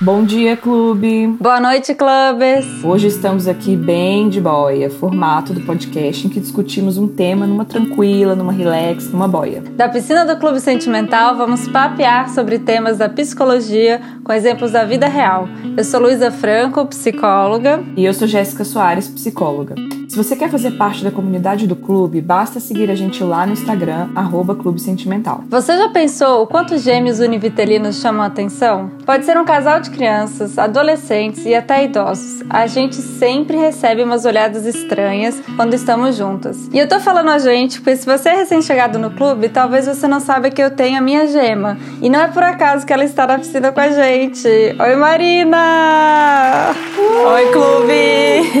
Bom dia, clube! Boa noite, clubes! Hoje estamos aqui bem de boia, formato do podcast em que discutimos um tema numa tranquila, numa relax, numa boia. Da piscina do Clube Sentimental, vamos papear sobre temas da psicologia com exemplos da vida real. Eu sou Luísa Franco, psicóloga. E eu sou Jéssica Soares, psicóloga. Se você quer fazer parte da comunidade do clube, basta seguir a gente lá no Instagram, arroba Clube Sentimental. Você já pensou o quanto gêmeos univitelinos chamam a atenção? Pode ser um casal de crianças, adolescentes e até idosos. A gente sempre recebe umas olhadas estranhas quando estamos juntas. E eu tô falando a gente porque se você é recém-chegado no clube, talvez você não saiba que eu tenho a minha gema. E não é por acaso que ela está na piscina com a gente. Oi, Marina! Uh! Oi, clube!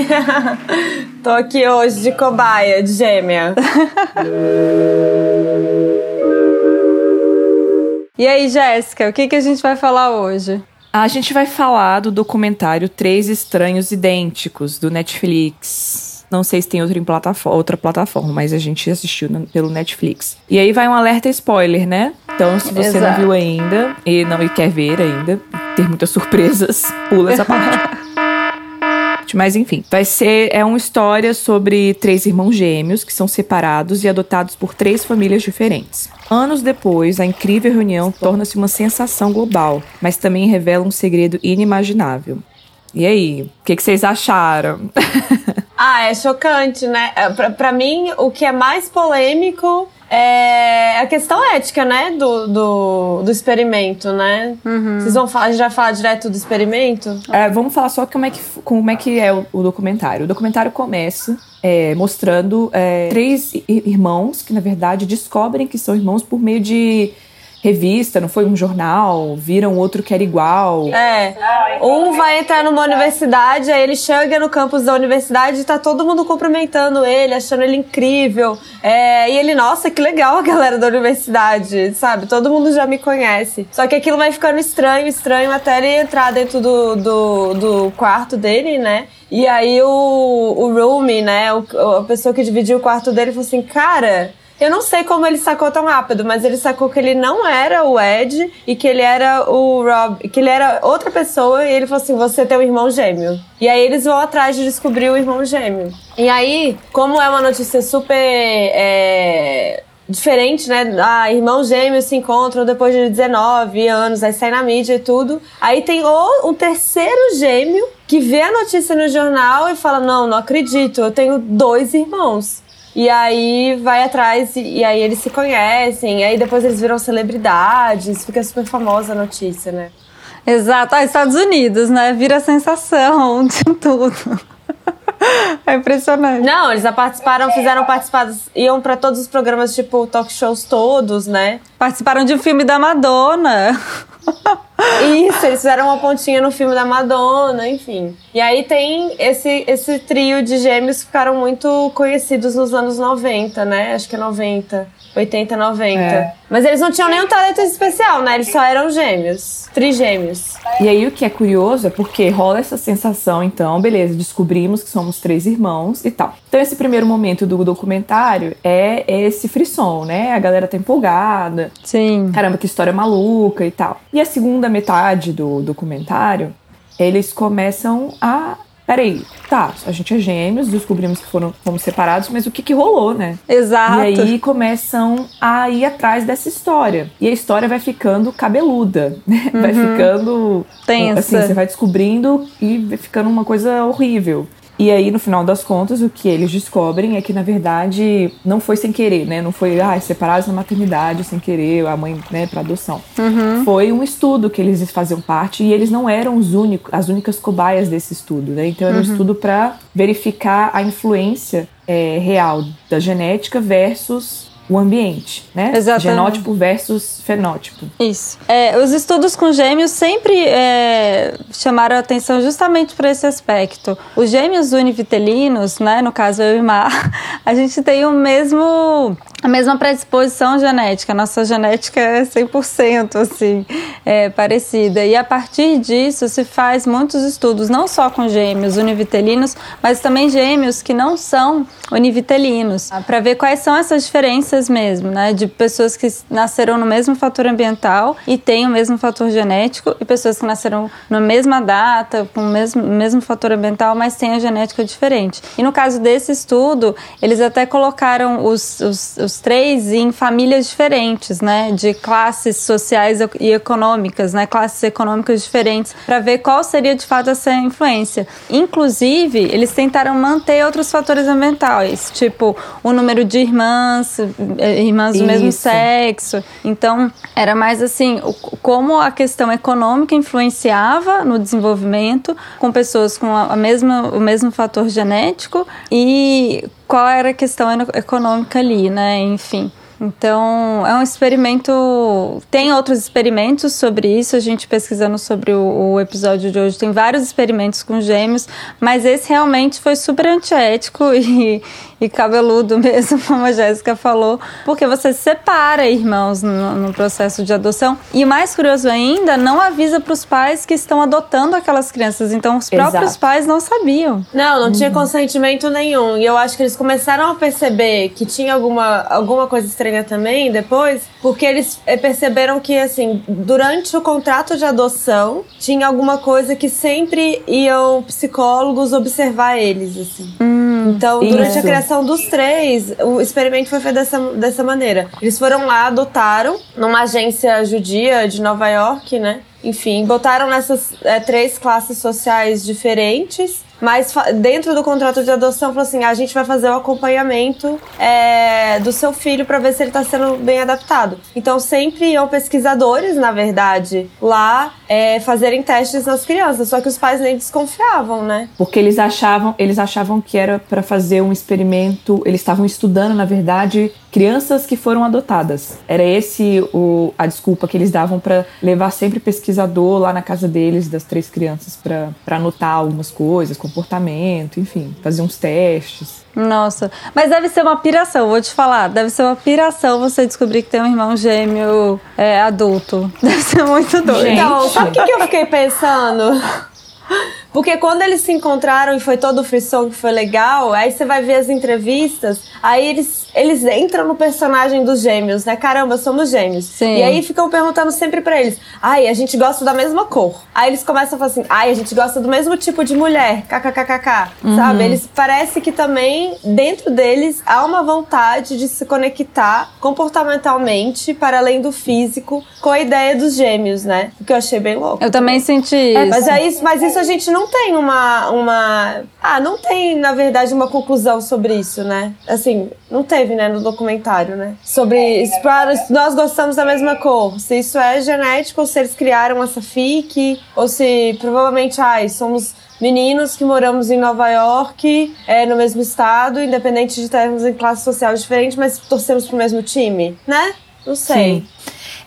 Tô aqui hoje de cobaia, de gêmea. e aí, Jéssica, o que, que a gente vai falar hoje? A gente vai falar do documentário Três Estranhos Idênticos, do Netflix. Não sei se tem outra, plataforma, outra plataforma, mas a gente assistiu no, pelo Netflix. E aí vai um alerta spoiler, né? Então, se você Exato. não viu ainda e não quer ver ainda, ter muitas surpresas, pula essa parte. Mas enfim, vai ser é uma história sobre três irmãos gêmeos que são separados e adotados por três famílias diferentes. Anos depois, a incrível reunião torna-se uma sensação global, mas também revela um segredo inimaginável. E aí, o que, que vocês acharam? ah, é chocante, né? É, pra, pra mim, o que é mais polêmico é a questão ética, né? Do, do, do experimento, né? Uhum. Vocês vão falar, já falar direto do experimento? É, vamos falar só como é que, como é, que é o, o documentário. O documentário começa é, mostrando é, três irmãos que, na verdade, descobrem que são irmãos por meio de revista, não foi um jornal, viram outro que era igual. É. Um vai entrar numa universidade, aí ele chega no campus da universidade e tá todo mundo cumprimentando ele, achando ele incrível. É, e ele, nossa, que legal a galera da universidade, sabe? Todo mundo já me conhece. Só que aquilo vai ficando estranho, estranho, até ele entrar dentro do, do, do quarto dele, né? E aí o, o roomie, né? O, a pessoa que dividiu o quarto dele falou assim, cara eu não sei como ele sacou tão rápido, mas ele sacou que ele não era o Ed e que ele era o Rob, que ele era outra pessoa e ele falou assim: "Você tem um irmão gêmeo". E aí eles vão atrás de descobrir o irmão gêmeo. E aí, como é uma notícia super é, diferente, né? Ah, irmãos gêmeos se encontram depois de 19 anos, aí sai na mídia e tudo. Aí tem o, um terceiro gêmeo que vê a notícia no jornal e fala: Não, não acredito, eu tenho dois irmãos. E aí vai atrás e, e aí eles se conhecem, e aí depois eles viram celebridades, fica super famosa a notícia, né? Exato. Ah, Estados Unidos, né? Vira sensação de tudo. É impressionante. Não, eles já participaram, fizeram participadas, iam para todos os programas, tipo, talk shows todos, né? Participaram de um filme da Madonna. Isso, eles fizeram uma pontinha no filme da Madonna, enfim. E aí tem esse, esse trio de gêmeos que ficaram muito conhecidos nos anos 90, né? Acho que é 90. 80, 90. É. Mas eles não tinham nenhum talento especial, né? Eles só eram gêmeos, trigêmeos. E aí o que é curioso é porque rola essa sensação, então, beleza, descobrimos que somos três irmãos e tal. Então esse primeiro momento do documentário é esse frisson, né? A galera tá empolgada. Sim. Caramba, que história maluca e tal. E a segunda metade do documentário, eles começam a peraí, tá, a gente é gêmeos, descobrimos que foram, fomos separados, mas o que que rolou, né? Exato. E aí começam a ir atrás dessa história. E a história vai ficando cabeluda, né? Uhum. Vai ficando... Tensa. Assim, você vai descobrindo e vai ficando uma coisa horrível. E aí, no final das contas, o que eles descobrem é que, na verdade, não foi sem querer, né? Não foi, ah, separados na maternidade sem querer, a mãe, né, pra adoção. Uhum. Foi um estudo que eles faziam parte e eles não eram os únicos, as únicas cobaias desse estudo, né? Então, era um uhum. estudo para verificar a influência é, real da genética versus o ambiente, né? Exatamente. Genótipo versus fenótipo. Isso. É, os estudos com gêmeos sempre é, chamaram a atenção justamente para esse aspecto. Os gêmeos univitelinos, né, no caso eu e Mar, a gente tem o mesmo a mesma predisposição genética. Nossa genética é 100% assim, é, parecida. E a partir disso se faz muitos estudos, não só com gêmeos univitelinos, mas também gêmeos que não são univitelinos, para ver quais são essas diferenças mesmo, né? De pessoas que nasceram no mesmo fator ambiental e têm o mesmo fator genético, e pessoas que nasceram na mesma data, com o mesmo, mesmo fator ambiental, mas têm a genética diferente. E no caso desse estudo, eles até colocaram os, os, os três em famílias diferentes, né? De classes sociais e econômicas, né? Classes econômicas diferentes, para ver qual seria de fato essa influência. Inclusive, eles tentaram manter outros fatores ambientais, tipo o número de irmãs, irmãs do Isso. mesmo sexo. Então, era mais assim, como a questão econômica influenciava no desenvolvimento com pessoas com a mesma, o mesmo fator genético e qual era a questão econômica ali, né? Enfim. Então, é um experimento. Tem outros experimentos sobre isso, a gente pesquisando sobre o, o, episódio de hoje, tem vários experimentos com gêmeos, mas esse realmente foi super antiético e, e cabeludo mesmo, como a Jéssica falou, porque você separa irmãos no, no, processo de adoção. E mais curioso ainda, não avisa para os pais que estão adotando aquelas crianças. Então, os próprios Exato. pais não sabiam. Não, não tinha uhum. consentimento nenhum. E eu acho que eles começaram a perceber que tinha alguma, alguma coisa estranha também depois, porque eles eh, perceberam que, assim, durante o contrato de adoção, tinha alguma coisa que sempre iam psicólogos observar eles, assim. Hum, então, durante isso. a criação dos três, o experimento foi feito dessa, dessa maneira. Eles foram lá, adotaram numa agência judia de Nova York, né? Enfim, botaram nessas é, três classes sociais diferentes mas dentro do contrato de adoção, falou assim: a gente vai fazer o acompanhamento é, do seu filho para ver se ele está sendo bem adaptado. Então sempre iam pesquisadores, na verdade, lá é, fazerem testes nas crianças, só que os pais nem desconfiavam, né? Porque eles achavam, eles achavam que era para fazer um experimento, eles estavam estudando, na verdade, crianças que foram adotadas. Era esse o, a desculpa que eles davam para levar sempre pesquisador lá na casa deles, das três crianças, para anotar algumas coisas, comportamento, enfim, fazer uns testes. Nossa, mas deve ser uma piração, vou te falar. Deve ser uma piração você descobrir que tem um irmão gêmeo é, adulto. Deve ser muito doido. Então, sabe o que, que eu fiquei pensando? Porque quando eles se encontraram e foi todo o frisson que foi legal, aí você vai ver as entrevistas, aí eles, eles entram no personagem dos gêmeos, né? Caramba, somos gêmeos. Sim. E aí ficam perguntando sempre para eles: ai, a gente gosta da mesma cor. Aí eles começam a falar assim: ai, a gente gosta do mesmo tipo de mulher, kkkk. Uhum. Sabe? Eles parece que também, dentro deles, há uma vontade de se conectar comportamentalmente, para além do físico, com a ideia dos gêmeos, né? O que eu achei bem louco. Eu também senti é, isso. mas, é isso, mas isso a gente não tem uma, uma. Ah, não tem, na verdade, uma conclusão sobre isso, né? Assim, não teve, né, no documentário, né? Sobre isso, nós gostamos da mesma cor. Se isso é genético, ou se eles criaram essa fique, ou se provavelmente, ai, somos meninos que moramos em Nova York, é, no mesmo estado, independente de estarmos em classe social diferente, mas torcemos pro mesmo time, né? Não sei. Sim.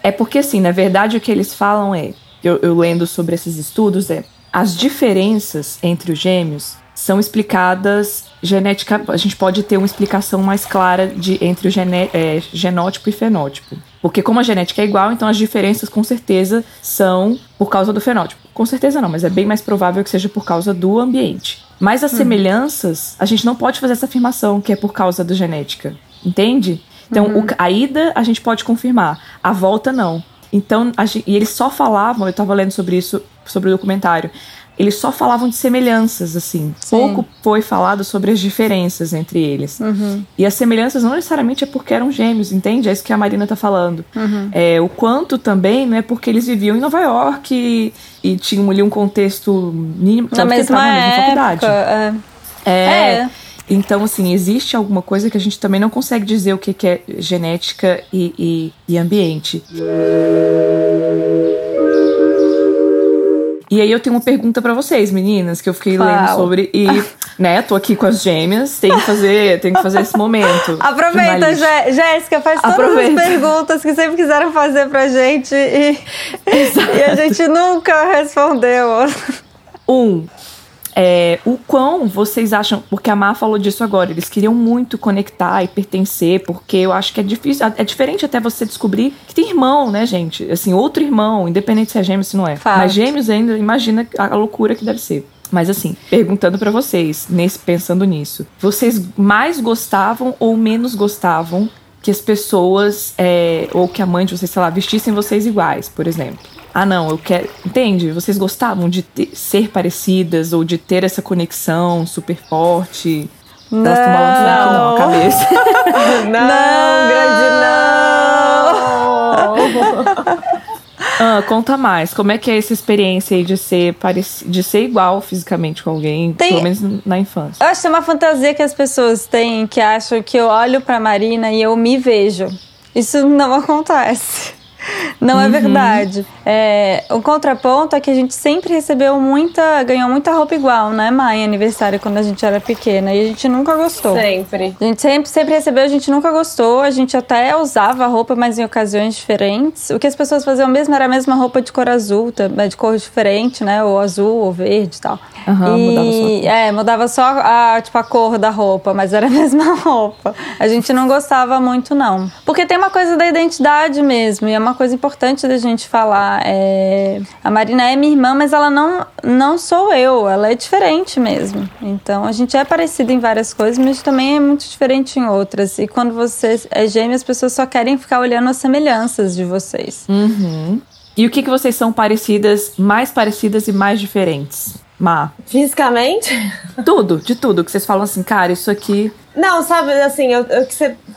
É porque, assim, na verdade, o que eles falam é, eu, eu lendo sobre esses estudos, é as diferenças entre os gêmeos são explicadas genética. A gente pode ter uma explicação mais clara de entre o gené, é, genótipo e fenótipo. Porque como a genética é igual, então as diferenças com certeza são por causa do fenótipo. Com certeza não, mas é bem mais provável que seja por causa do ambiente. Mas as hum. semelhanças, a gente não pode fazer essa afirmação que é por causa da genética. Entende? Então, uhum. o, a ida a gente pode confirmar, a volta não. Então, a, e eles só falavam, eu estava lendo sobre isso, sobre o documentário, eles só falavam de semelhanças, assim. Sim. Pouco foi falado sobre as diferenças entre eles. Uhum. E as semelhanças não necessariamente é porque eram gêmeos, entende? É isso que a Marina tá falando. Uhum. É, o quanto também não é porque eles viviam em Nova York e, e tinham ali um contexto mínimo. Na mesma, na mesma faculdade. É. é. é. Então, assim, existe alguma coisa que a gente também não consegue dizer o que, que é genética e, e, e ambiente. E aí eu tenho uma pergunta para vocês, meninas, que eu fiquei lendo sobre e, né, tô aqui com as gêmeas, tem que fazer, tem que fazer esse momento. Aproveita, Jéssica, faz todas Aproveita. as perguntas que sempre quiseram fazer pra gente e, e a gente nunca respondeu. Um, é, o quão vocês acham, porque a Má falou disso agora, eles queriam muito conectar e pertencer, porque eu acho que é difícil, é diferente até você descobrir que tem irmão, né, gente? Assim, outro irmão, independente se é gêmeo ou se não é. Fato. Mas gêmeos ainda, imagina a loucura que deve ser. Mas assim, perguntando para vocês, nesse pensando nisso, vocês mais gostavam ou menos gostavam que as pessoas, é, ou que a mãe de vocês, sei lá, vestissem vocês iguais, por exemplo? Ah, não, eu quero. Entende? Vocês gostavam de ter- ser parecidas ou de ter essa conexão super forte? Elas estão balançando aqui não, a cabeça. Não, grande não! Ah, conta mais. Como é que é essa experiência aí de ser, pareci... de ser igual fisicamente com alguém, Tem- pelo menos na infância? Eu acho que é uma fantasia que as pessoas têm que acham que eu olho pra Marina e eu me vejo. Isso não acontece. Não é verdade. É, o contraponto é que a gente sempre recebeu muita, ganhou muita roupa igual, né, mãe? Aniversário quando a gente era pequena e a gente nunca gostou. Sempre. A gente sempre, sempre recebeu, a gente nunca gostou. A gente até usava a roupa, mas em ocasiões diferentes. O que as pessoas faziam mesmo era a mesma roupa de cor azul, tá- de cor diferente, né? Ou azul, ou verde e tal. Aham, e, mudava só. É, mudava só a, tipo, a cor da roupa, mas era a mesma roupa. A gente não gostava muito, não. Porque tem uma coisa da identidade mesmo, e é uma coisa importante da gente falar. É, a Marina é minha irmã, mas ela não, não sou eu, ela é diferente mesmo. Então a gente é parecido em várias coisas, mas também é muito diferente em outras. E quando você é gêmea, as pessoas só querem ficar olhando as semelhanças de vocês. Uhum. E o que, que vocês são parecidas, mais parecidas e mais diferentes? Má. Fisicamente? Tudo, de tudo. Que vocês falam assim, cara, isso aqui. Não, sabe, assim, eu, eu,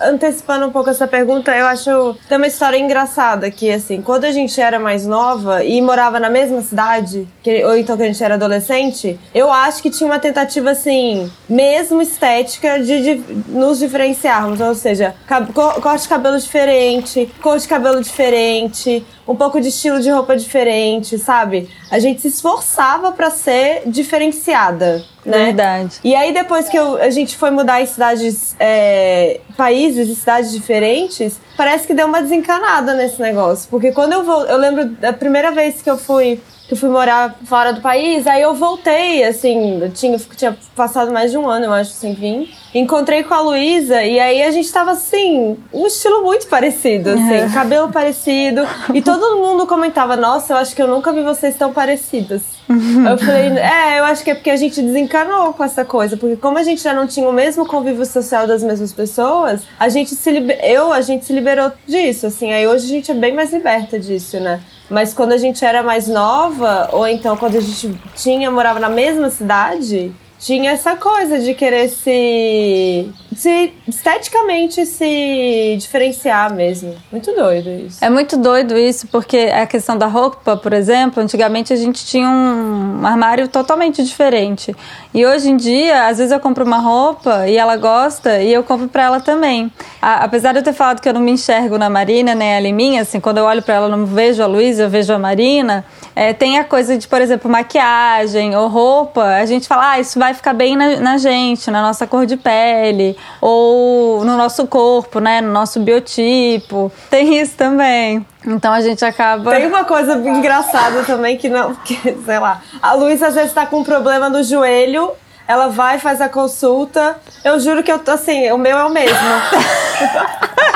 antecipando um pouco essa pergunta, eu acho. Tem uma história engraçada que, assim, quando a gente era mais nova e morava na mesma cidade, que, ou então que a gente era adolescente, eu acho que tinha uma tentativa, assim, mesmo estética de, de nos diferenciarmos. Ou seja, cab- co- corte de cabelo diferente, cor de cabelo diferente, um pouco de estilo de roupa diferente, sabe? A gente se esforçava pra ser diferenciada, né? Verdade. E aí, depois que eu- a gente foi mudar em cidades, é, países e cidades diferentes, parece que deu uma desencanada nesse negócio. Porque quando eu vou. Eu lembro da primeira vez que eu fui. Que fui morar fora do país, aí eu voltei, assim, eu tinha, tinha passado mais de um ano, eu acho, sem vir. Encontrei com a Luísa e aí a gente tava assim, um estilo muito parecido, assim, cabelo parecido. E todo mundo comentava, nossa, eu acho que eu nunca vi vocês tão parecidas. Eu falei, é, eu acho que é porque a gente desencanou com essa coisa, porque como a gente já não tinha o mesmo convívio social das mesmas pessoas, a gente se liber... eu, a gente se liberou disso, assim, aí hoje a gente é bem mais liberta disso, né? Mas quando a gente era mais nova, ou então quando a gente tinha, morava na mesma cidade, tinha essa coisa de querer se, se esteticamente se diferenciar mesmo. Muito doido isso. É muito doido isso, porque a questão da roupa, por exemplo, antigamente a gente tinha um armário totalmente diferente. E hoje em dia, às vezes eu compro uma roupa e ela gosta e eu compro pra ela também. A- apesar de eu ter falado que eu não me enxergo na Marina, nem ela em mim, assim, quando eu olho pra ela, eu não vejo a Luísa, eu vejo a Marina, é, tem a coisa de, por exemplo, maquiagem ou roupa, a gente fala, ah, isso vai ficar bem na, na gente, na nossa cor de pele, ou no nosso corpo, né, no nosso biotipo. Tem isso também. Então a gente acaba. Tem uma coisa engraçada também que não, que, sei lá, a Luísa às vezes tá com um problema no joelho, ela vai, faz a consulta. Eu juro que eu tô assim, o meu é o mesmo.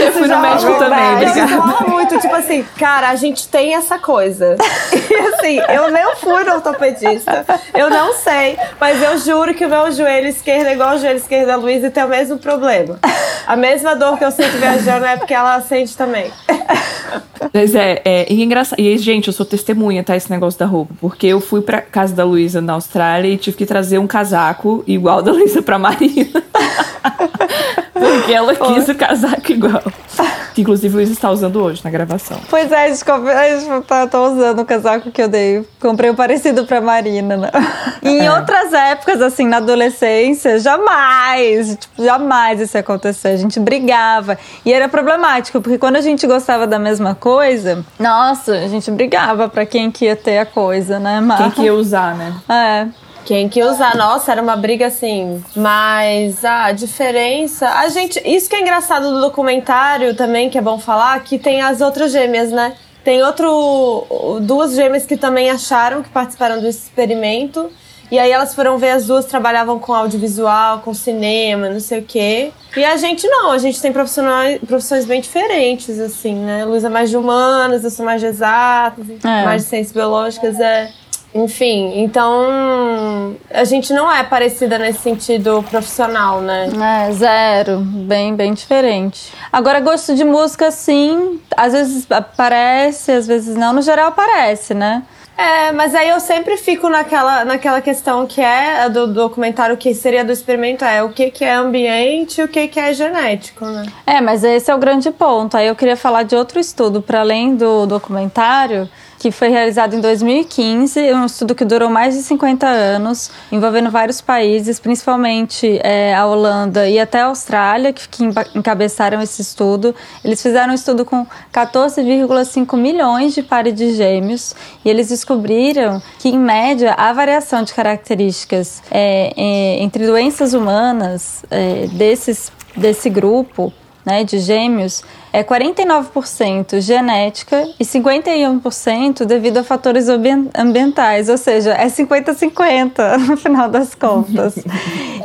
Eu fui no médico também, obrigada. rola muito, tipo assim, cara, a gente tem essa coisa. E assim, eu não fui no ortopedista, eu não sei, mas eu juro que o meu joelho esquerdo é igual o joelho esquerdo da Luísa e tem o mesmo problema. A mesma dor que eu sinto viajando é porque ela sente também. Mas é, é, e é engraçado. E, gente, eu sou testemunha, tá? Esse negócio da roupa. Porque eu fui pra casa da Luísa na Austrália e tive que trazer um casaco igual da Luísa pra Marina. porque ela quis o casaco igual. Que inclusive o Luísa está usando hoje na gravação. Pois é, a gente, comp- a gente tá, tô usando o casaco que eu dei. Comprei um parecido pra Marina, né? E em É. outras épocas, assim, na adolescência, jamais, tipo, jamais isso ia acontecer. A gente brigava. E era problemático, porque quando a gente gostava da mesma coisa, nossa, a gente brigava pra quem que ia ter a coisa, né? Mas, Quem que ia usar, né? É. Quem que usar? Nossa, era uma briga assim. Mas a diferença. A gente. Isso que é engraçado do documentário também, que é bom falar, que tem as outras gêmeas, né? Tem outro. Duas gêmeas que também acharam que participaram do experimento. E aí elas foram ver, as duas trabalhavam com audiovisual, com cinema, não sei o quê. E a gente não, a gente tem profissionais, profissões bem diferentes, assim, né? Luísa é mais de humanas, eu sou mais de exatas, é. mais de ciências biológicas, é. Enfim, então a gente não é parecida nesse sentido profissional, né? É, zero. Bem, bem diferente. Agora, gosto de música, sim. Às vezes aparece, às vezes não. No geral, aparece, né? É, mas aí eu sempre fico naquela, naquela questão que é do documentário que seria do experimento, é o que, que é ambiente e o que, que é genético, né? É, mas esse é o grande ponto. Aí eu queria falar de outro estudo, para além do documentário, que foi realizado em 2015, um estudo que durou mais de 50 anos, envolvendo vários países, principalmente é, a Holanda e até a Austrália, que, que encabeçaram esse estudo. Eles fizeram um estudo com 14,5 milhões de pares de gêmeos e eles descobriram que, em média, a variação de características é, é, entre doenças humanas é, desses, desse grupo né, de gêmeos é 49% genética e 51% devido a fatores ambientais, ou seja, é 50-50 no final das contas.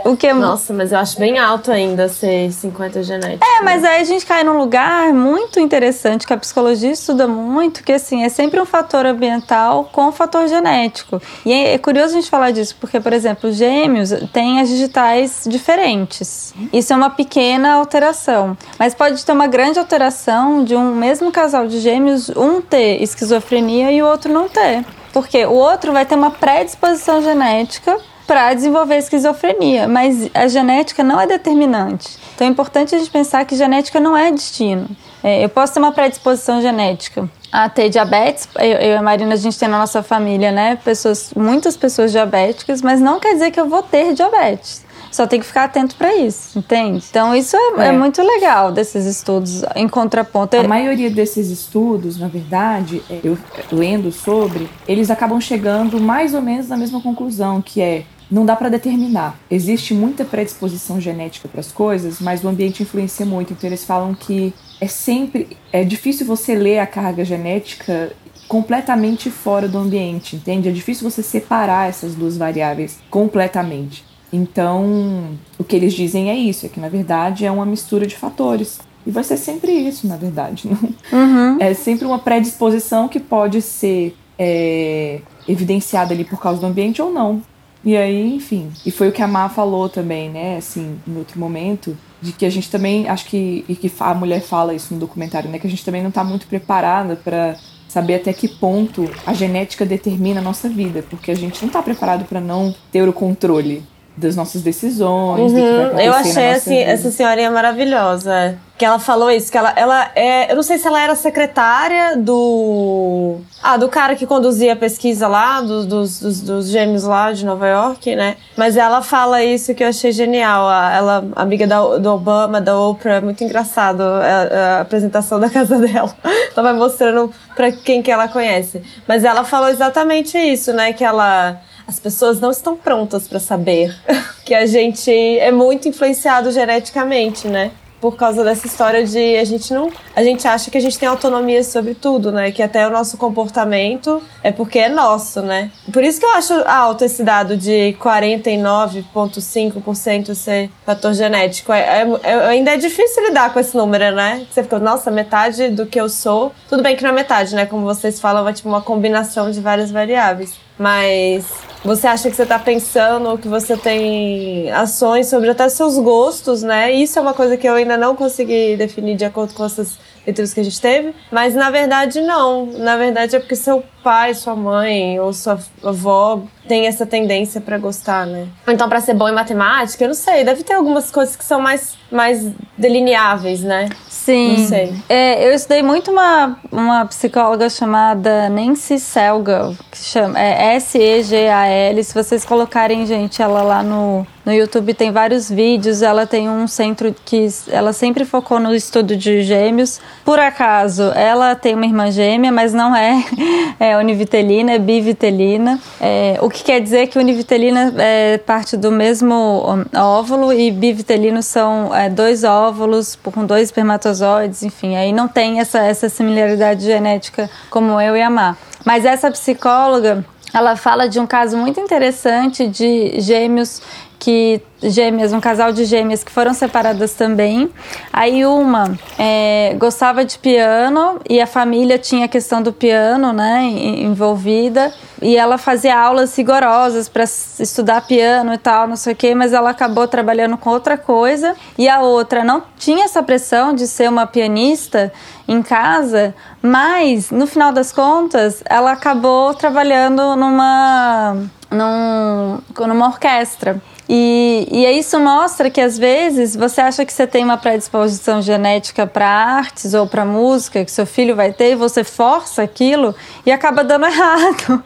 o que é... Nossa, mas eu acho bem alto ainda ser 50 genética. É, mas aí a gente cai num lugar muito interessante que a psicologia estuda muito, que assim, é sempre um fator ambiental com um fator genético. E é, é curioso a gente falar disso, porque, por exemplo, gêmeos têm as digitais diferentes. Isso é uma pequena alteração, mas pode ter uma grande alteração alteração de um mesmo casal de gêmeos, um ter esquizofrenia e o outro não ter. Porque o outro vai ter uma predisposição genética para desenvolver esquizofrenia, mas a genética não é determinante. Então é importante a gente pensar que genética não é destino. É, eu posso ter uma predisposição genética a ter diabetes. Eu, eu, e a Marina, a gente tem na nossa família, né, pessoas, muitas pessoas diabéticas, mas não quer dizer que eu vou ter diabetes. Só tem que ficar atento para isso, entende? Então isso é, é. é, muito legal desses estudos em contraponto. A maioria desses estudos, na verdade, é, eu lendo sobre, eles acabam chegando mais ou menos na mesma conclusão, que é não dá para determinar. Existe muita predisposição genética para as coisas, mas o ambiente influencia muito. Então eles falam que é sempre é difícil você ler a carga genética completamente fora do ambiente, entende? É difícil você separar essas duas variáveis completamente. Então, o que eles dizem é isso, é que na verdade é uma mistura de fatores. E vai ser sempre isso, na verdade. Não? Uhum. É sempre uma predisposição que pode ser é, evidenciada ali por causa do ambiente ou não. E aí, enfim. E foi o que a Má falou também, né? Assim, em outro momento, de que a gente também, acho que, e que a mulher fala isso no documentário, né? Que a gente também não está muito preparada para saber até que ponto a genética determina a nossa vida, porque a gente não está preparado para não ter o controle das nossas decisões. Uhum. eu achei assim, essa senhorinha maravilhosa. Que ela falou isso, que ela, ela é. Eu não sei se ela era secretária do. Ah, do cara que conduzia a pesquisa lá, do, dos, dos, dos, gêmeos lá de Nova York, né? Mas ela fala isso que eu achei genial. Ela, amiga da, do Obama, da Oprah, é muito engraçado a, a apresentação da casa dela. ela vai mostrando pra quem que ela conhece. Mas ela falou exatamente isso, né? Que ela as pessoas não estão prontas para saber que a gente é muito influenciado geneticamente, né? Por causa dessa história de a gente não. A gente acha que a gente tem autonomia sobre tudo, né? Que até o nosso comportamento é porque é nosso, né? Por isso que eu acho alto esse dado de 49,5% ser fator genético. É, é, é, ainda é difícil lidar com esse número, né? Você fica, nossa, metade do que eu sou. Tudo bem que não é metade, né? Como vocês falam, é tipo uma combinação de várias variáveis. Mas você acha que você está pensando, que você tem ações sobre até seus gostos, né? Isso é uma coisa que eu ainda não consegui definir de acordo com essas leituras que a gente teve, mas na verdade não. Na verdade é porque seu pai, sua mãe ou sua avó tem essa tendência para gostar, né? Então para ser bom em matemática, eu não sei, deve ter algumas coisas que são mais mais delineáveis, né? Sim. Não sei. É, eu estudei muito uma, uma psicóloga chamada Nancy Selgal, que chama é S-E-G-A-L. Se vocês colocarem, gente, ela lá no, no YouTube tem vários vídeos. Ela tem um centro que ela sempre focou no estudo de gêmeos. Por acaso, ela tem uma irmã gêmea, mas não é, é univitelina, é bivitelina. É, o que quer dizer que univitelina é parte do mesmo óvulo e bivitelino são é, dois óvulos com dois espermatozoides, enfim, aí não tem essa, essa similaridade genética como eu e a Má. Mas essa psicóloga, ela fala de um caso muito interessante de gêmeos que gêmeas, um casal de gêmeas que foram separadas também. Aí uma é, gostava de piano e a família tinha a questão do piano, né, envolvida. E ela fazia aulas rigorosas para estudar piano e tal, não sei o quê, mas ela acabou trabalhando com outra coisa. E a outra não tinha essa pressão de ser uma pianista em casa, mas no final das contas ela acabou trabalhando numa, num, numa orquestra. E, e isso mostra que às vezes você acha que você tem uma predisposição genética para artes ou para música, que seu filho vai ter, e você força aquilo e acaba dando errado.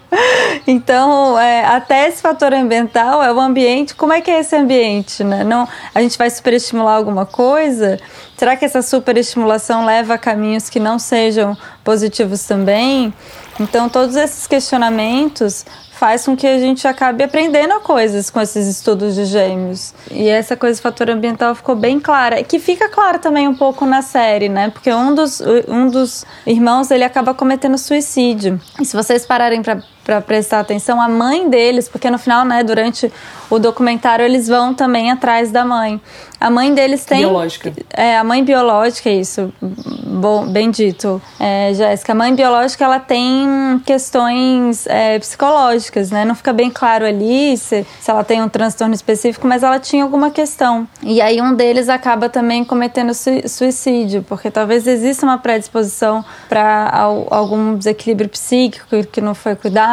Então, é, até esse fator ambiental é o ambiente. Como é que é esse ambiente? Né? Não, a gente vai superestimular alguma coisa? Será que essa superestimulação leva a caminhos que não sejam positivos também? Então, todos esses questionamentos faz com que a gente acabe aprendendo coisas com esses estudos de gêmeos. E essa coisa do fator ambiental ficou bem clara. Que fica claro também um pouco na série, né? Porque um dos, um dos irmãos, ele acaba cometendo suicídio. E se vocês pararem para para prestar atenção a mãe deles, porque no final, né, durante o documentário eles vão também atrás da mãe. A mãe deles tem biológica. É, a mãe biológica é isso. Bom, bem dito. É, Jéssica, a mãe biológica ela tem questões é, psicológicas, né? Não fica bem claro ali se, se ela tem um transtorno específico, mas ela tinha alguma questão. E aí um deles acaba também cometendo suicídio, porque talvez exista uma predisposição para algum desequilíbrio psíquico que não foi cuidado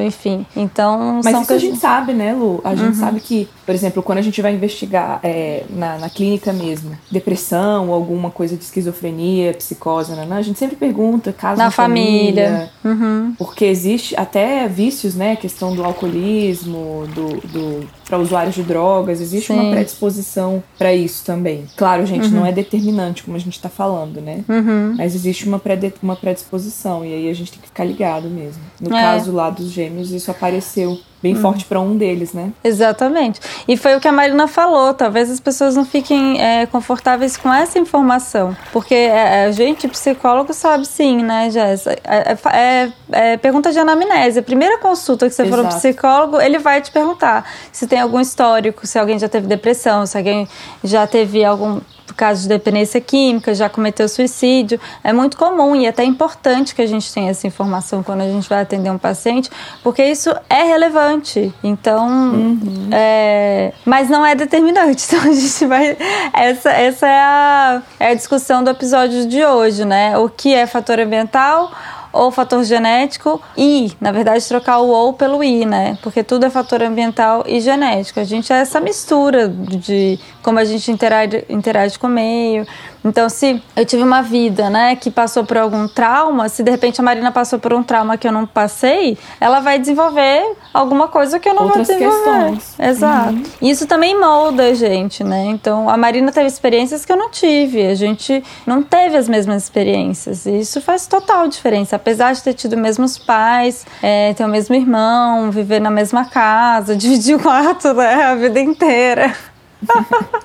enfim. Então, Mas isso coisas... a gente sabe, né, Lu? A gente uhum. sabe que, por exemplo, quando a gente vai investigar é, na, na clínica mesmo, depressão ou alguma coisa de esquizofrenia, psicose, né, a gente sempre pergunta caso na família. família uhum. Porque existe até vícios, né? Questão do alcoolismo, do, do para usuários de drogas, existe Sim. uma predisposição para isso também. Claro, gente, uhum. não é determinante, como a gente está falando, né? Uhum. Mas existe uma, pré uma predisposição, e aí a gente tem que ficar ligado mesmo. No é. caso lá dos gêmeos, isso apareceu bem hum. forte para um deles, né? Exatamente. E foi o que a Marina falou. Talvez as pessoas não fiquem é, confortáveis com essa informação, porque é, a gente, psicólogo, sabe sim, né, Jéssica? É, é, é, é, pergunta de anamnese. A primeira consulta que você Exato. for um psicólogo, ele vai te perguntar se tem algum histórico, se alguém já teve depressão, se alguém já teve algum caso de dependência química, já cometeu suicídio. É muito comum e até importante que a gente tenha essa informação quando a gente vai atender um paciente, porque isso é relevante. Então, uhum. é, mas não é determinante. Então a gente vai. Essa, essa é, a, é a discussão do episódio de hoje, né? O que é fator ambiental? Ou fator genético e, na verdade, trocar o ou pelo i, né? Porque tudo é fator ambiental e genético. A gente é essa mistura de como a gente interage, interage com o meio. Então, se eu tive uma vida, né, que passou por algum trauma, se de repente a Marina passou por um trauma que eu não passei, ela vai desenvolver alguma coisa que eu não Outras vou desenvolver. Questões. Exato. Uhum. Isso também molda a gente, né? Então, a Marina teve experiências que eu não tive. A gente não teve as mesmas experiências. E isso faz total diferença. Apesar de ter tido os mesmos pais, é, ter o mesmo irmão, viver na mesma casa, dividir o quarto, né, a vida inteira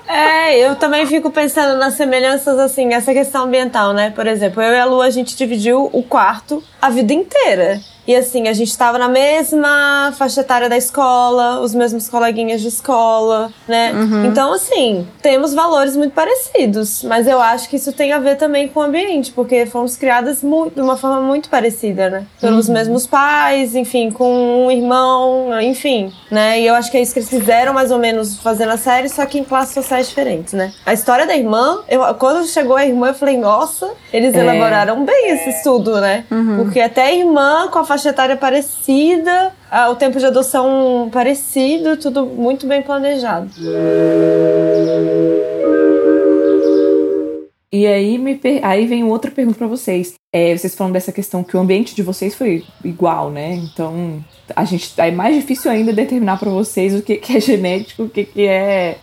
é, eu também fico pensando nas semelhanças, assim, essa questão ambiental, né? Por exemplo, eu e a Lu, a gente dividiu o quarto a vida inteira. E assim, a gente estava na mesma faixa etária da escola, os mesmos coleguinhas de escola, né? Uhum. Então, assim, temos valores muito parecidos. Mas eu acho que isso tem a ver também com o ambiente, porque fomos criadas muito, de uma forma muito parecida, né? Pelos uhum. mesmos pais, enfim, com um irmão, enfim, né? E eu acho que é isso que eles fizeram mais ou menos fazendo a série, só que em classes sociais diferentes, né? A história da irmã, eu, quando chegou a irmã, eu falei, nossa, eles é. elaboraram bem esse estudo, né? Uhum. Porque até a irmã com a faixa etária parecida, o tempo de adoção parecido, tudo muito bem planejado. E aí, me aí vem outra pergunta para vocês. É, vocês falam dessa questão que o ambiente de vocês foi igual, né? Então, a gente é mais difícil ainda determinar para vocês o que, que é genético, o que, que é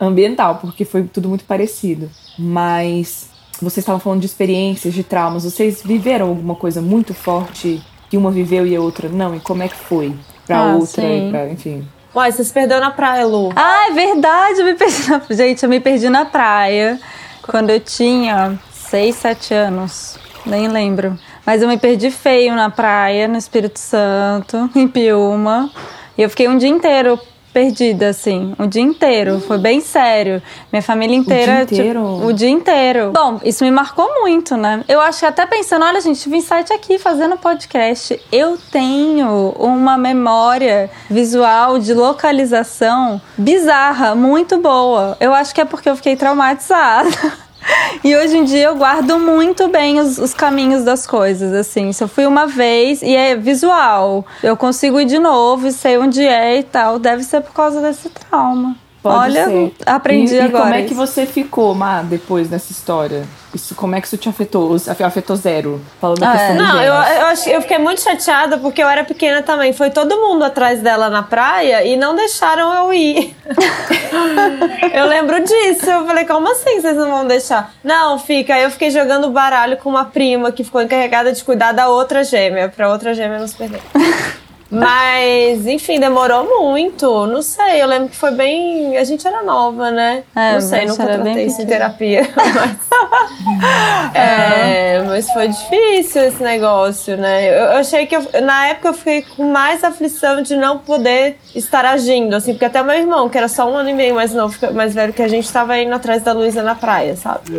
ambiental, porque foi tudo muito parecido. Mas vocês estavam falando de experiências, de traumas. Vocês viveram alguma coisa muito forte que uma viveu e a outra não? E como é que foi pra ah, outra? Pra, enfim. Uai, você se perdeu na praia, Lu. Ah, é verdade, eu me perdi na... Gente, eu me perdi na praia quando eu tinha 6, 7 anos. Nem lembro. Mas eu me perdi feio na praia, no Espírito Santo, em Piuma. E eu fiquei um dia inteiro perdida, assim, o dia inteiro. Foi bem sério. Minha família inteira. O dia inteiro? Tipo, o dia inteiro. Bom, isso me marcou muito, né? Eu acho que até pensando, olha, gente, tive insight aqui fazendo podcast. Eu tenho uma memória visual de localização bizarra, muito boa. Eu acho que é porque eu fiquei traumatizada. E hoje em dia eu guardo muito bem os, os, caminhos das coisas, assim. Se eu fui uma vez e é visual, eu consigo ir de novo e sei onde é e tal. Deve ser por causa desse trauma. Pode Olha, ser. aprendi e, agora. E como é que você ficou, Má, depois dessa história? Isso, como é que isso te afetou? Afetou zero? Falando da Ah, questão é. Não, eu, eu, acho, eu fiquei muito chateada porque eu era pequena também. Foi todo mundo atrás dela na praia e não deixaram eu ir. eu lembro disso. Eu falei, como assim vocês não vão deixar? Não, fica. Aí eu fiquei jogando baralho com uma prima que ficou encarregada de cuidar da outra gêmea, pra outra gêmea não se perder. Mas, enfim, demorou muito. Não sei, eu lembro que foi bem. A gente era nova, né? É, não sei, nunca tratei isso em terapia. Mas, é, mas foi difícil esse negócio, né? Eu, eu achei que eu- na época eu fiquei com mais aflição de não poder estar agindo, assim, porque até meu irmão, que era só um ano e meio mais novo, mais velho que a gente, tava indo atrás da Luísa na praia, sabe?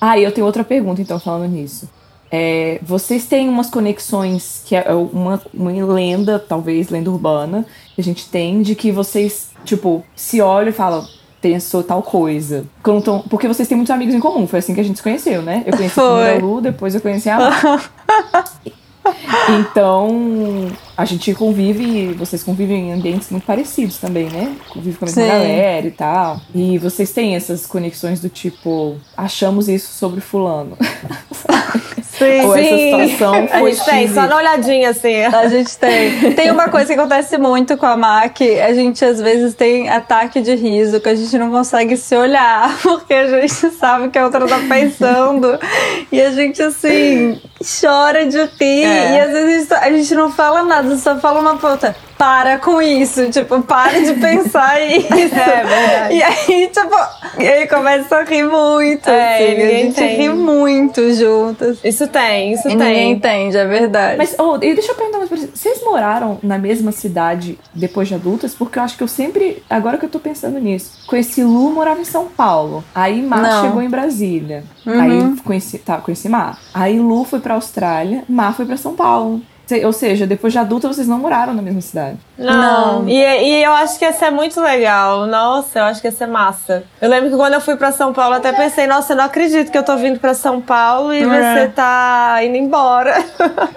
Ah, e eu tenho outra pergunta, então, falando nisso. É, vocês têm umas conexões que é uma, uma lenda, talvez lenda urbana, que a gente tem, de que vocês, tipo, se olham e falam, pensou tal coisa. Tão- porque vocês têm muitos amigos em comum, foi assim que a gente se conheceu, né? Eu conheci a Lu, depois eu conheci a Má. Então, a gente convive, vocês convivem em ambientes muito parecidos também, né? Convive com a mesma Sim. galera e tal. E vocês têm essas conexões do tipo, achamos isso sobre fulano. Sim, Ou essa situação a foi gente tem, só na olhadinha, assim. A gente tem. Tem uma coisa que acontece muito com a Mac. A gente às vezes tem ataque de riso, que a gente não consegue se olhar, porque a gente sabe que a outra tá pensando. e a gente, assim, chora de rir. É. E às vezes a gente, a não fala nada, só fala uma puta. Para com isso, tipo, para de pensar isso. É verdade. E aí, tipo, e aí começa a rir muito. É, assim, a ninguém gente tem. ri muito juntas. Isso tem, isso E tem. ninguém entende, é verdade. Mas, oh, e deixa eu perguntar mais pra vocês. Vocês moraram na mesma cidade depois de adultas? Porque eu acho que eu sempre, agora que eu tô pensando nisso, conheci Lu, morava em São Paulo. Aí Mar Não. chegou em Brasília. Uhum. Aí conheci, tá, conheci Mar. Aí Lu foi pra Austrália, Mar foi pra São Paulo. Ou seja, depois de adulta vocês não moraram na mesma cidade. Não. Não. E, e eu acho que ia ser muito legal. Nossa, eu acho que ia ser massa. Eu lembro que quando eu fui pra São Paulo, eu até pensei, nossa, eu não acredito que eu tô vindo pra São Paulo e É. você tá indo embora.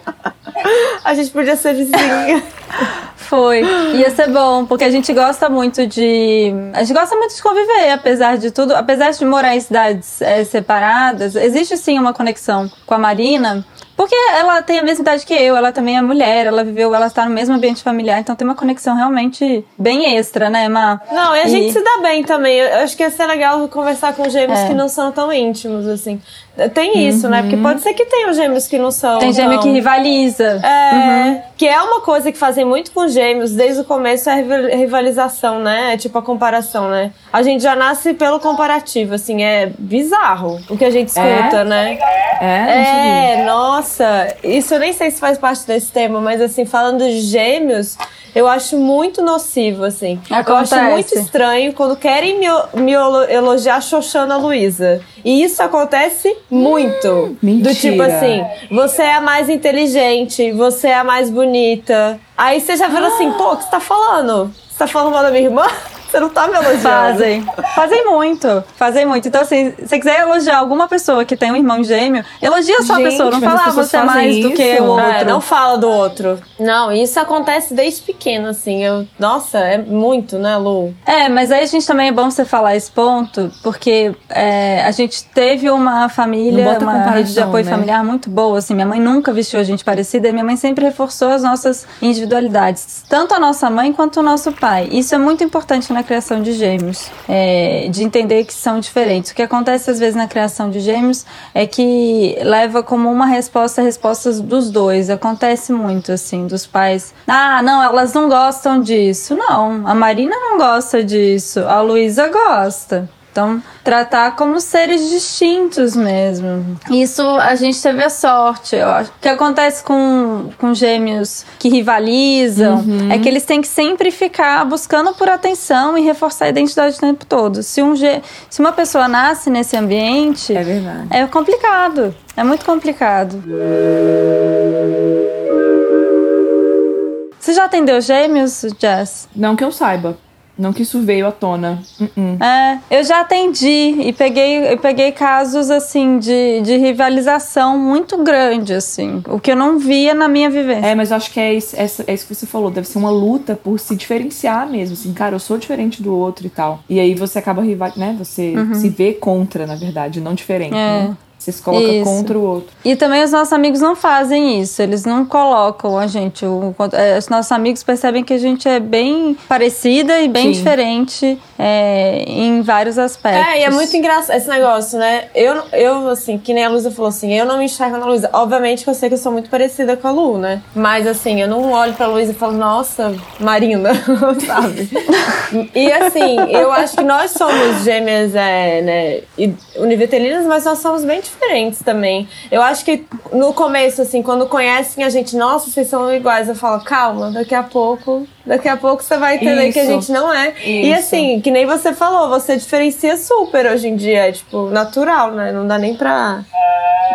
a gente podia ser vizinha. Foi. Ia ser bom, porque a gente gosta muito de. A gente gosta muito de conviver, apesar de tudo. Apesar de morar em cidades eh, separadas, existe sim uma conexão com a Marina. Porque ela tem a mesma idade que eu, ela também é mulher, ela viveu, ela está no mesmo ambiente familiar, então tem uma conexão realmente bem extra, né, Má? Não, e a gente se dá bem também. Eu acho que ia ser legal conversar com gêmeos É. que não são tão íntimos, assim. Tem isso, né? Porque pode ser que tenham gêmeos que não são. Tem gêmeo tão- que rivaliza. É, que é uma coisa que fazem muito com gêmeos desde o começo é a rival- rivalização, né? É tipo a comparação, né? A gente já nasce pelo comparativo, assim, é bizarro o que a gente escuta, É? né? É, não. É, nossa, isso eu nem sei se faz parte desse tema, mas assim, falando de gêmeos, eu acho muito nocivo, assim. Eu Acontece. acho muito estranho quando querem me, me elo- elogiar Xoxana Luísa. E isso acontece muito. Do mentira. tipo assim, você é a mais inteligente, você é a mais bonita. Aí você já vira assim, pô, o que você tá falando? Você tá falando mal da minha irmã? Você não tá me elogiando. Fazem. Fazem muito. Fazem muito. Então, assim, se você quiser elogiar alguma pessoa que tem um irmão gêmeo, elogia só a pessoa. Não fala, ah, você é mais do que isso? o outro. É, não fala do outro. Não, isso acontece desde pequeno, assim. Eu, nossa, é muito, né, Lu? É, mas aí a gente também é bom você falar esse ponto, porque é, a gente teve uma família, uma rede de apoio né? familiar muito boa, assim, minha mãe nunca vestiu a gente parecida, e minha mãe sempre reforçou as nossas individualidades, tanto a nossa mãe quanto o nosso pai. Isso é muito importante na criação de gêmeos, é, de entender que são diferentes. O que acontece às vezes na criação de gêmeos é que leva como uma resposta respostas dos dois. Acontece muito, assim, dos pais. Ah, não, elas não gostam disso. Não, a Marina não gosta disso, a Luísa gosta. Então, tratar como seres distintos mesmo. Isso a gente teve a sorte, eu acho. O que acontece com, com gêmeos que rivalizam uhum. é que eles têm que sempre ficar buscando por atenção e reforçar a identidade o tempo todo. Se, um, se uma pessoa nasce nesse ambiente, é, verdade. é complicado. É muito complicado. Você já atendeu gêmeos, Jess? Não que eu saiba. Não que isso veio à tona. Uh -uh. É, eu já atendi e peguei, eu peguei casos assim de, de rivalização muito grande, assim. O que eu não via na minha vivência. É, mas acho que é isso, é, é isso que você falou. Deve ser uma luta por se diferenciar mesmo. Assim, cara, eu sou diferente do outro e tal. E aí você acaba rival, né? Você uhum. se vê contra, na verdade, não diferente. É. Né? Se coloca isso. contra o outro. E também os nossos amigos não fazem isso. Eles não colocam a gente. O, é, os nossos amigos percebem que a gente é bem parecida e bem Sim. diferente é, em vários aspectos. É, e é muito engraçado esse negócio, né? Eu, eu, assim, que nem a Luísa falou assim, eu não me enxergo na Luísa. Obviamente que eu sei que eu sou muito parecida com a Lu, né? Mas, assim, eu não olho pra Luísa e falo, nossa, Marina, sabe? e, assim, eu acho que nós somos gêmeas, é, né, univitelinas, mas nós somos bem diferentes diferentes também. Eu acho que no começo, assim, quando conhecem a gente, nossa, vocês são iguais, eu falo, calma, daqui a pouco, daqui a pouco você vai entender Isso. que a gente não é. Isso. E assim, que nem você falou, você diferencia super hoje em dia, é tipo, natural, né? Não dá nem pra.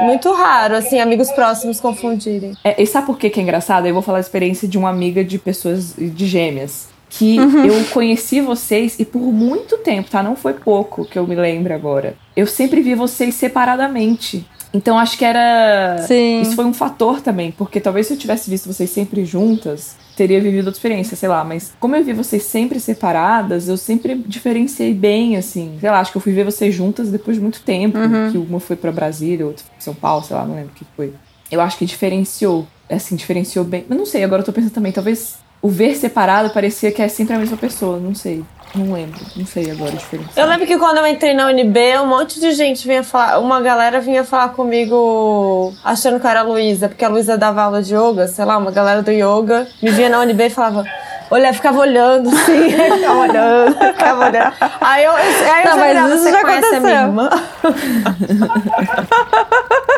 Muito raro, assim, amigos próximos confundirem. É, e sabe por que, que é engraçado? Eu vou falar a experiência de uma amiga de pessoas de gêmeas que uhum. eu conheci vocês e por muito tempo, tá? Não foi pouco que eu me lembro agora. Eu sempre vi vocês separadamente. Então acho que era. Sim. Isso foi um fator também, porque talvez se eu tivesse visto vocês sempre juntas, teria vivido outra experiência, sei lá. Mas como eu vi vocês sempre separadas, eu sempre diferenciei bem, assim. Sei lá, acho que eu fui ver vocês juntas depois de muito tempo. Uhum. Que uma foi para Brasília, outra foi São Paulo, sei lá, não lembro o que foi. Eu acho que diferenciou. Assim, diferenciou bem. Mas não sei, agora eu tô pensando também, talvez o ver separado parecia que é sempre a mesma pessoa, não sei. Não lembro, não sei agora a diferença. Eu lembro que quando eu entrei na UNB, um monte de gente vinha falar, uma galera vinha falar comigo achando que eu era a Luísa, porque a Luísa dava aula de yoga, sei lá, uma galera do yoga, me via na UNB e falava, olha, ficava olhando, sim, ficava olhando, ficava olhando. Aí eu, aí eu não, já mas isso já aconteceu.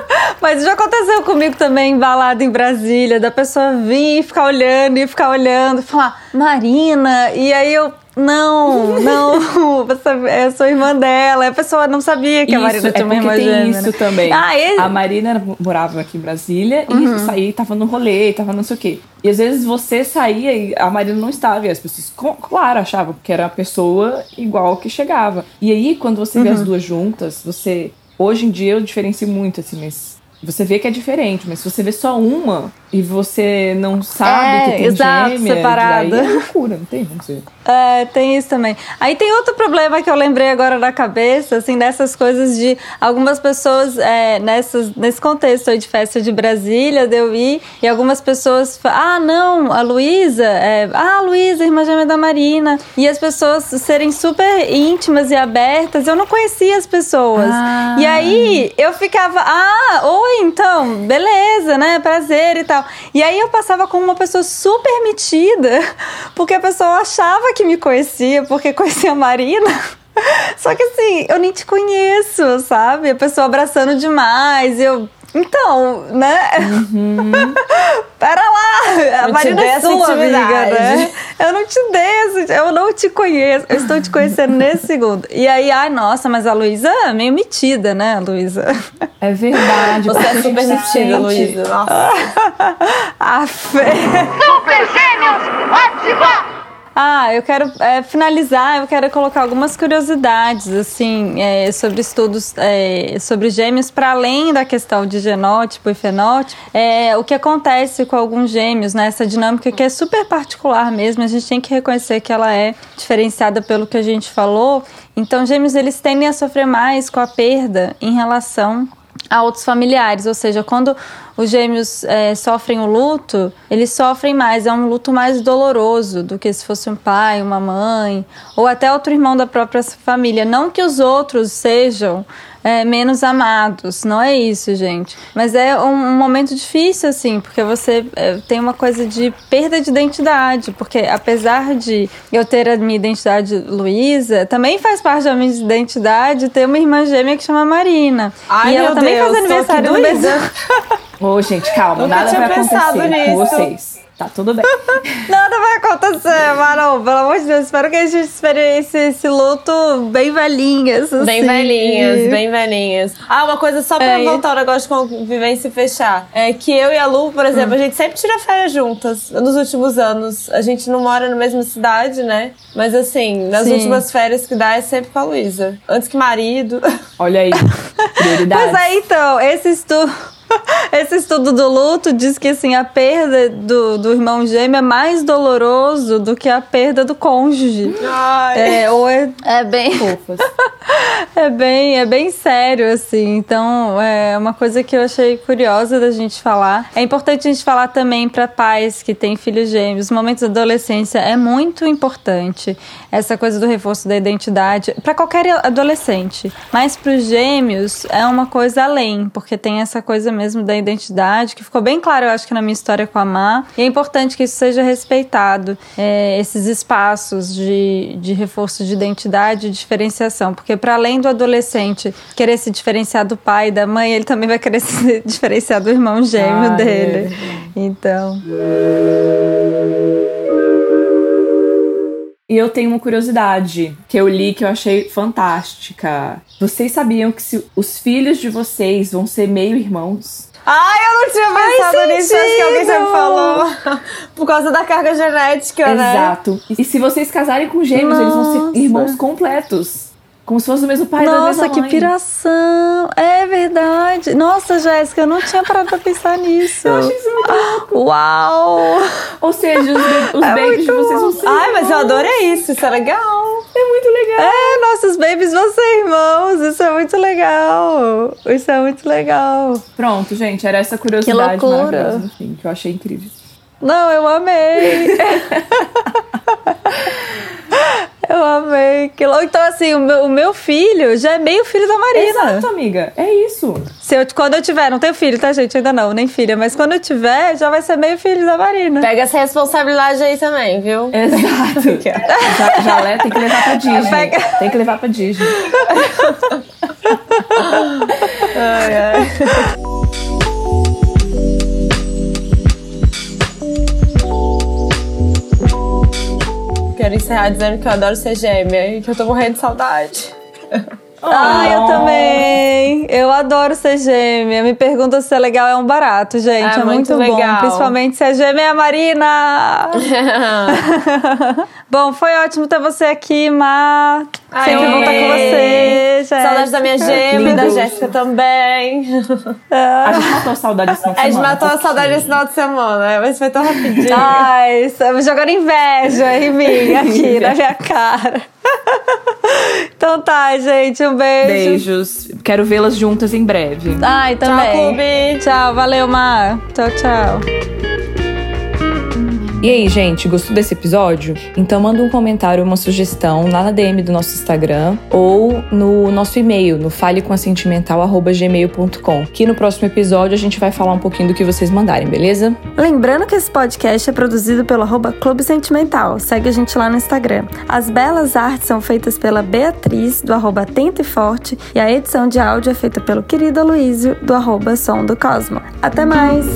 mas já aconteceu comigo também, embalado em Brasília, da pessoa vir e ficar olhando e ficar olhando, e falar, Marina, e aí eu não, não, você, eu sou irmã dela. A pessoa não sabia que isso, a Marina tinha é uma irmã tem gêmea. isso né? também. Ah, ele... A Marina morava aqui em Brasília uhum. e saía, tava no rolê, tava não sei o quê. E às vezes você saía e a Marina não estava. E as pessoas, claro, achavam que era a pessoa igual que chegava. E aí, quando você uhum. vê as uhum. duas juntas, você. Hoje em dia eu diferencio muito, assim, mas você vê que é diferente, mas se você vê só uma e você não sabe é, que tem exato, gêmea, separada. é loucura, não tem como ser. É, tem isso também. Aí tem outro problema que eu lembrei agora na cabeça, assim, dessas coisas de algumas pessoas, é, nessas, nesse contexto aí de festa de Brasília, de eu ir, e algumas pessoas falam, ah, não, a Luísa, é, ah, a Luísa, irmã gêmea da Marina, e as pessoas serem super íntimas e abertas, eu não conhecia as pessoas. Ah. E aí eu ficava, ah, oi, então, beleza, né, prazer e tal tal. E aí eu passava como uma pessoa super metida, porque a pessoa achava que me conhecia, porque conhecia a Marina. Só que assim, eu nem te conheço, sabe? A pessoa abraçando demais, eu então, né? Uhum. Pera lá, a Marina é sua amiga, né? Eu não te dei, eu não te conheço, eu estou te conhecendo nesse segundo. E aí, ai, nossa, mas a Luísa é meio metida, né, Luísa? É verdade. Você é super metida, Luísa. Nossa. a fé. Super Gêmeos! Ah, eu quero é, finalizar, eu quero colocar algumas curiosidades, assim, é, sobre estudos é, sobre gêmeos, para além da questão de genótipo e fenótipo, é, o que acontece com alguns gêmeos, né, essa dinâmica que é super particular mesmo, a gente tem que reconhecer que ela é diferenciada pelo que a gente falou. Então, gêmeos, eles tendem a sofrer mais com a perda em relação a outros familiares, ou seja, quando os gêmeos é, sofrem o luto, eles sofrem mais, é um luto mais doloroso do que se fosse um pai, uma mãe, ou até outro irmão da própria família. Não que os outros sejam é, menos amados. Não é isso, gente. Mas é um, um momento difícil, assim, porque você é, tem uma coisa de perda de identidade. Porque apesar de eu ter a minha identidade Luísa, também faz parte da minha identidade ter uma irmã gêmea que chama Marina. Ai, e ela meu também Deus, faz aniversário mesmo. Ô, gente, calma, Nunca nada vai acontecer com nisso. vocês. Tá tudo bem. Nada vai acontecer, Marão. Pelo amor de Deus. Espero que a gente experiencie esse luto bem velhinhas. Bem assim. velhinhas, bem velhinhas. Ah, uma coisa só pra É, voltar o negócio de convivência e fechar. É que eu e a Lu, por exemplo, a gente sempre tira férias juntas nos últimos anos. A gente não mora na mesma cidade, né? Mas assim, nas Sim. últimas férias que dá é sempre com a Luísa. Antes que marido. Olha aí, prioridade. Pois é, então, esse estudo. Esse estudo do luto diz que assim, a perda do, do irmão gêmeo é mais doloroso do que a perda do cônjuge. Ai. É, ou é, é bem. É bem, é bem sério, assim. Então, é uma coisa que eu achei curiosa da gente falar. É importante a gente falar também para pais que têm filhos gêmeos. Os momentos da adolescência é muito importante. Essa coisa do reforço da identidade para qualquer adolescente. Mas para os gêmeos é uma coisa além, porque tem essa coisa mesmo da identidade que ficou bem claro, eu acho que na minha história com a Má. E é importante que isso seja respeitado, é, esses espaços de, de reforço de identidade e diferenciação. Porque para além do adolescente querer se diferenciar do pai e da mãe, ele também vai querer se diferenciar do irmão gêmeo Ah, é dele. verdade. então. E eu tenho uma curiosidade que eu li que eu achei fantástica. Vocês sabiam que se os filhos de vocês vão ser meio irmãos? Ai, eu não tinha pensado nisso. Acho que alguém já me falou. Por causa da carga genética, né? Exato. E se vocês casarem com gêmeos, eles vão Nossa. ser irmãos completos. Como se fosse do mesmo pai e da Nossa, mesma que mãe. piração! É verdade. Nossa, Jéssica, eu não tinha parado pra pensar nisso. Eu achei isso muito louco. Uau! Ou seja, os, os É babies de vocês vão ser Ai, mas eu adorei isso. Isso é legal. É muito legal. É, nossos babies vão ser irmãos. Isso é muito legal. Isso é muito legal. Pronto, gente, era essa curiosidade Que loucura. maravilhosa, enfim, que eu achei incrível. Não, eu amei. eu amei. Que louco. Então, assim, o meu, o meu filho já é meio filho da Marina. Exato, amiga. É isso. Se eu, quando eu tiver, não tenho filho, tá, gente? Ainda não, nem filha. Mas quando eu tiver, já vai ser meio filho da Marina. Pega essa responsabilidade aí também, viu? Exato. Já, já tem que levar pra Disney. Pega- Tem que levar pra Disney. Ai, ai. Quero encerrar dizendo que eu adoro ser gêmea e que eu tô morrendo de saudade. Ah, eu também. Eu adoro ser gêmea. Me pergunta se é legal, é um barato, gente. É É, muito, muito bom. legal. Principalmente se é gêmea é a Marina. bom, foi ótimo ter você aqui, Má. Sempre bom estar com você, Jéssica. Saudades da minha gêmea e da Lindo. Jéssica também. A gente matou a saudade desse final de A gente semana. matou a saudade desse final de semana, mas foi tão rapidinho. Ai, jogando inveja em mim, aqui, na minha cara. então tá, gente. Um beijo. Beijos. Quero vê-las juntas em breve. Ai, também. clube. Tchau, valeu, Mar. Tchau, tchau. E aí, gente, gostou desse episódio? Então manda um comentário, uma sugestão lá na DM do nosso Instagram ou no nosso e-mail, no falecomassentimental.gmail.com que no próximo episódio a gente vai falar um pouquinho do que vocês mandarem, beleza? Lembrando que esse podcast é produzido pelo arroba Clube Sentimental. Segue a gente lá no Instagram. As belas artes são feitas pela Beatriz, do arroba e Forte, e a edição de áudio é feita pelo querido Aloysio, do arroba Som do Cosmo. Até mais!